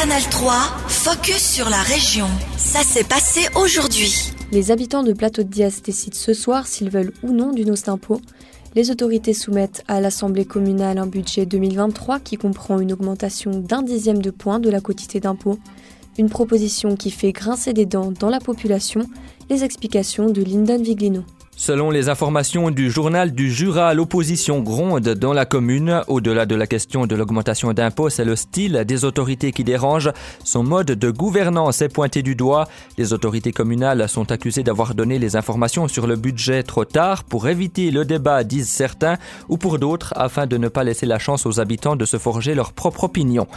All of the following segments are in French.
Canal 3, focus sur la région. Ça s'est passé aujourd'hui. Les habitants de Plateau de Diaz décident ce soir s'ils veulent ou non d'une hausse d'impôt. Les autorités soumettent à l'Assemblée communale un budget 2023 qui comprend une augmentation d'un dixième de point de la quotité d'impôt. Une proposition qui fait grincer des dents dans la population. Les explications de Lyndon Viglino. Selon les informations du journal du Jura, l'opposition gronde dans la commune. Au-delà de la question de l'augmentation d'impôts, c'est le style des autorités qui dérange. Son mode de gouvernance est pointé du doigt. Les autorités communales sont accusées d'avoir donné les informations sur le budget trop tard pour éviter le débat, disent certains, ou pour d'autres, afin de ne pas laisser la chance aux habitants de se forger leur propre opinion.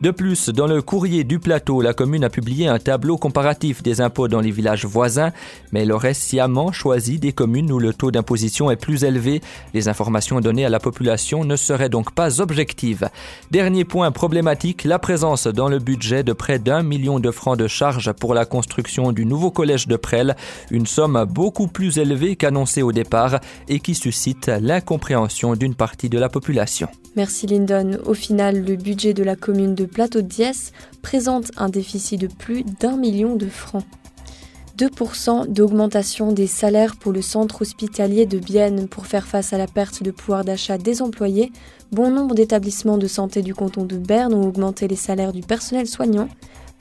De plus, dans le courrier du plateau, la commune a publié un tableau comparatif des impôts dans les villages voisins, mais elle aurait sciemment choisi des communes où le taux d'imposition est plus élevé. Les informations données à la population ne seraient donc pas objectives. Dernier point problématique, la présence dans le budget de près d'un million de francs de charges pour la construction du nouveau collège de Presles, une somme beaucoup plus élevée qu'annoncée au départ et qui suscite l'incompréhension d'une partie de la population. Merci Lyndon. Au final, le budget de la commune de Plateau de Diès présente un déficit de plus d'un million de francs. 2% d'augmentation des salaires pour le centre hospitalier de Bienne pour faire face à la perte de pouvoir d'achat des employés. Bon nombre d'établissements de santé du canton de Berne ont augmenté les salaires du personnel soignant.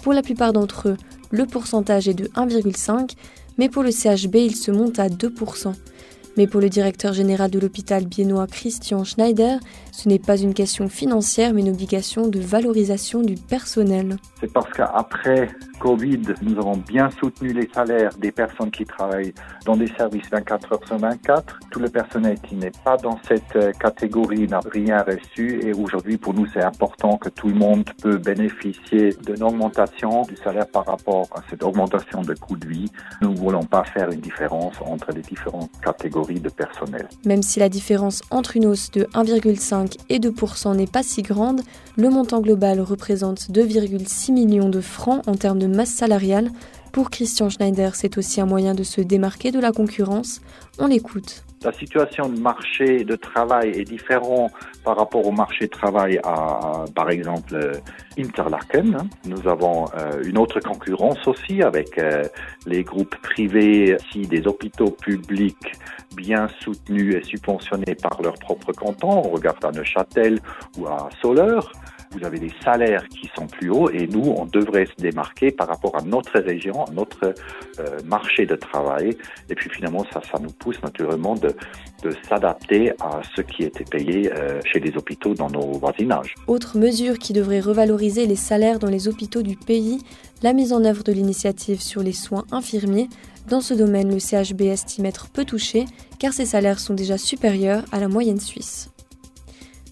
Pour la plupart d'entre eux, le pourcentage est de 1,5, mais pour le CHB, il se monte à 2%. Mais pour le directeur général de l'hôpital biennois Christian Schneider, ce n'est pas une question financière, mais une obligation de valorisation du personnel. C'est parce qu'après Covid, nous avons bien soutenu les salaires des personnes qui travaillent dans des services 24 heures sur 24. Tout le personnel qui n'est pas dans cette euh, catégorie n'a rien reçu et aujourd'hui pour nous c'est important que tout le monde peut bénéficier d'une augmentation du salaire par rapport à cette augmentation de coût de vie. Nous ne voulons pas faire une différence entre les différentes catégories de personnel. Même si la différence entre une hausse de 1,5 et 2 n'est pas si grande, le montant global représente 2,6 millions de francs en termes de masse salariale. Pour Christian Schneider, c'est aussi un moyen de se démarquer de la concurrence. On l'écoute. La situation de marché de travail est différente par rapport au marché de travail à, par exemple, euh, Interlaken. Nous avons euh, une autre concurrence aussi avec euh, les groupes privés, si des hôpitaux publics bien soutenus et subventionnés par leur propre canton. On regarde à Neuchâtel ou à Soleure vous avez des salaires qui sont plus hauts et nous, on devrait se démarquer par rapport à notre région, à notre euh, marché de travail. Et puis finalement, ça, ça nous pousse naturellement de, s'adapter à ce qui était payé euh, chez les hôpitaux dans nos voisinages. Autre mesure qui devrait revaloriser les salaires dans les hôpitaux du pays, la mise en œuvre de l'initiative sur les soins infirmiers. Dans ce domaine, le CHB estime être peu touché car ses salaires sont déjà supérieurs à la moyenne suisse.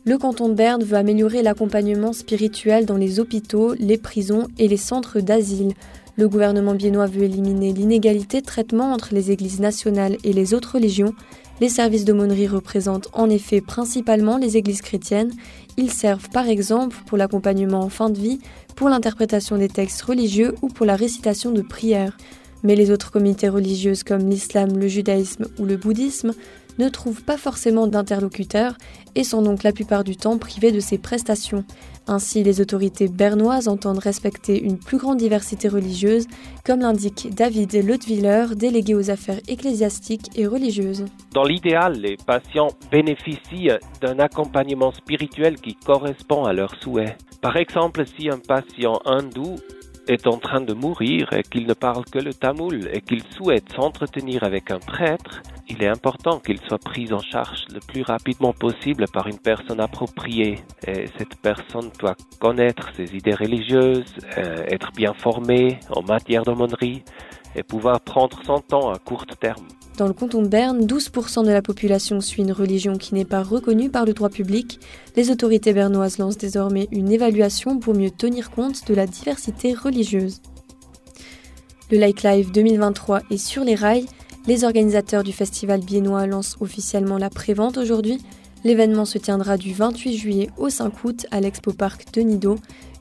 Le canton de Berne veut améliorer l'accompagnement spirituel dans les hôpitaux, les prisons et les centres d'asile. Le gouvernement biennois veut éliminer l'inégalité de traitement entre les églises nationales et les autres religions. Les services d'aumônerie représentent en effet principalement les églises chrétiennes. Ils servent par exemple pour l'accompagnement en fin de vie, pour l'interprétation des textes religieux ou pour la récitation de prières. Mais les autres communautés religieuses comme l'islam, le judaïsme ou le bouddhisme ne trouvent pas forcément d'interlocuteurs et sont donc la plupart du temps privés de ces prestations. Ainsi, les autorités bernoises entendent respecter une plus grande diversité religieuse, comme l'indique David Leutwiller, délégué aux affaires ecclésiastiques et religieuses. Dans l'idéal, les patients bénéficient d'un accompagnement spirituel qui correspond à leurs souhaits. Par exemple, si un patient hindou est en train de mourir et qu'il ne parle que le tamoul et qu'il souhaite s'entretenir avec un prêtre, il est important qu'il soit pris en charge le plus rapidement possible par une personne appropriée. Et cette personne doit connaître ses idées religieuses, euh, être bien formée en matière d'aumônerie et pouvoir prendre son temps à court terme. Dans le canton de Berne, 12% de la population suit une religion qui n'est pas reconnue par le droit public. Les autorités bernoises lancent désormais une évaluation pour mieux tenir compte de la diversité religieuse. Le Like Live 2023 est sur les rails. Les organisateurs du festival biennois lancent officiellement la prévente aujourd'hui. L'événement se tiendra du 28 juillet au 5 août à l'Expo Park de Nido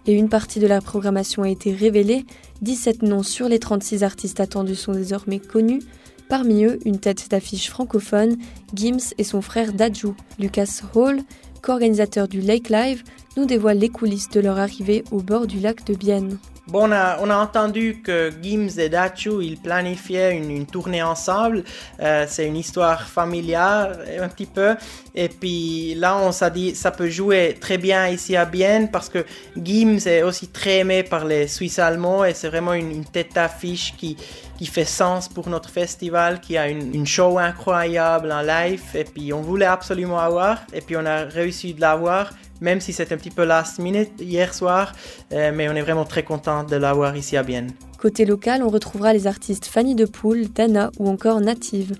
et une partie de la programmation a été révélée. 17 noms sur les 36 artistes attendus sont désormais connus. Parmi eux, une tête d'affiche francophone, Gims et son frère Dajou, Lucas Hall, co-organisateur du Lake Live, nous dévoile les coulisses de leur arrivée au bord du lac de Bienne. Bon, on a, entendu que Gims et Dachu, ils planifiaient une, tournée ensemble. Euh, c'est une histoire familiale, un petit peu. Et puis là, on s'est dit, ça peut jouer très bien ici à Bienne parce que Gims est aussi très aimé par les Suisses allemands et c'est vraiment une, tête d'affiche qui, qui fait sens pour notre festival, qui a une, une, show incroyable en live. Et puis on voulait absolument avoir et puis on a réussi de l'avoir même si c'est un petit peu last minute hier soir, euh, mais on est vraiment très content de l'avoir ici à Bienne. Côté local, on retrouvera les artistes Fanny de Poule, Dana ou encore Native.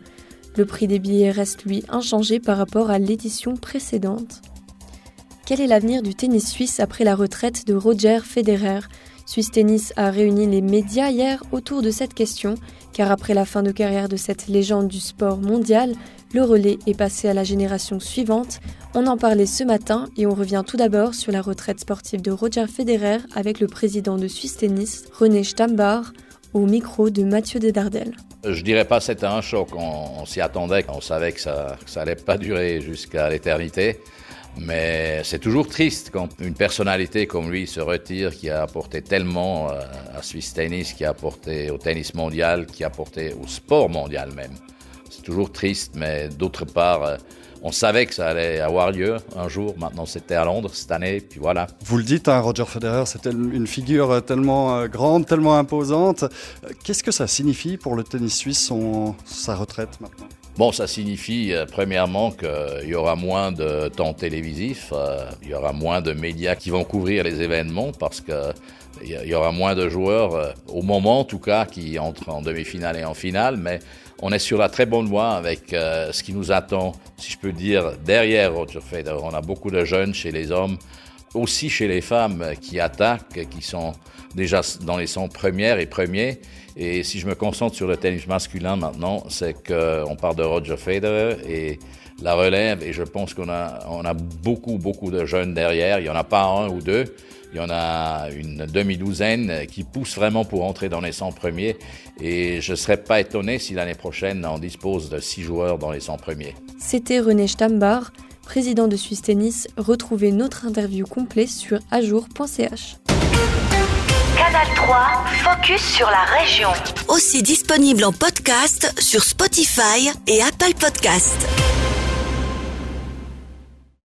Le prix des billets reste lui inchangé par rapport à l'édition précédente. Quel est l'avenir du tennis suisse après la retraite de Roger Federer? Swiss Tennis a réuni les médias hier autour de cette question, car après la fin de carrière de cette légende du sport mondial, le relais est passé à la génération suivante. On en parlait ce matin et on revient tout d'abord sur la retraite sportive de Roger Federer avec le président de Swiss Tennis, René Stambar, au micro de Mathieu Desdardelles. Je dirais pas c'était un choc, on, s'y attendait, on savait que ça, que ça allait pas durer jusqu'à l'éternité. Mais c'est toujours triste quand une personnalité comme lui se retire, qui a apporté tellement euh, à Swiss Tennis, qui a apporté au tennis mondial, qui a apporté au sport mondial même. C'est toujours triste, mais d'autre part, euh, on savait que ça allait avoir lieu un jour. Maintenant, c'était à Londres cette année, puis voilà. Vous le dites, hein, Roger Federer, c'était une figure tellement euh, grande, tellement imposante. Qu'est-ce que ça signifie pour le tennis suisse, son, sa retraite maintenant? Bon, ça signifie euh, premièrement qu'il y aura moins de temps télévisif, il y aura moins de médias qui vont couvrir les événements parce que il y aura moins de joueurs, au moment en tout cas, qui entrent en demi-finale et en finale, mais on est sur la très bonne voie avec euh, ce qui nous attend, si je peux dire, derrière Roger. On a beaucoup de jeunes chez les hommes, aussi chez les femmes qui attaquent, qui sont déjà dans les 100 premières et premiers. Et si je me concentre sur le tennis masculin maintenant, c'est qu'on parle de Roger Federer et la relève. Et je pense qu'on a, on a beaucoup, beaucoup de jeunes derrière. Il n'y en a pas un ou deux. Il y en a une demi-douzaine qui poussent vraiment pour entrer dans les 100 premiers. Et je ne serais pas étonné si l'année prochaine, on dispose de 6 joueurs dans les 100 premiers. C'était René Stambar, président de Suisse Tennis. Retrouvez notre interview complète sur ajour.ch. Canal 3, focus sur la région. Aussi disponible en podcast sur Spotify et Apple Podcast.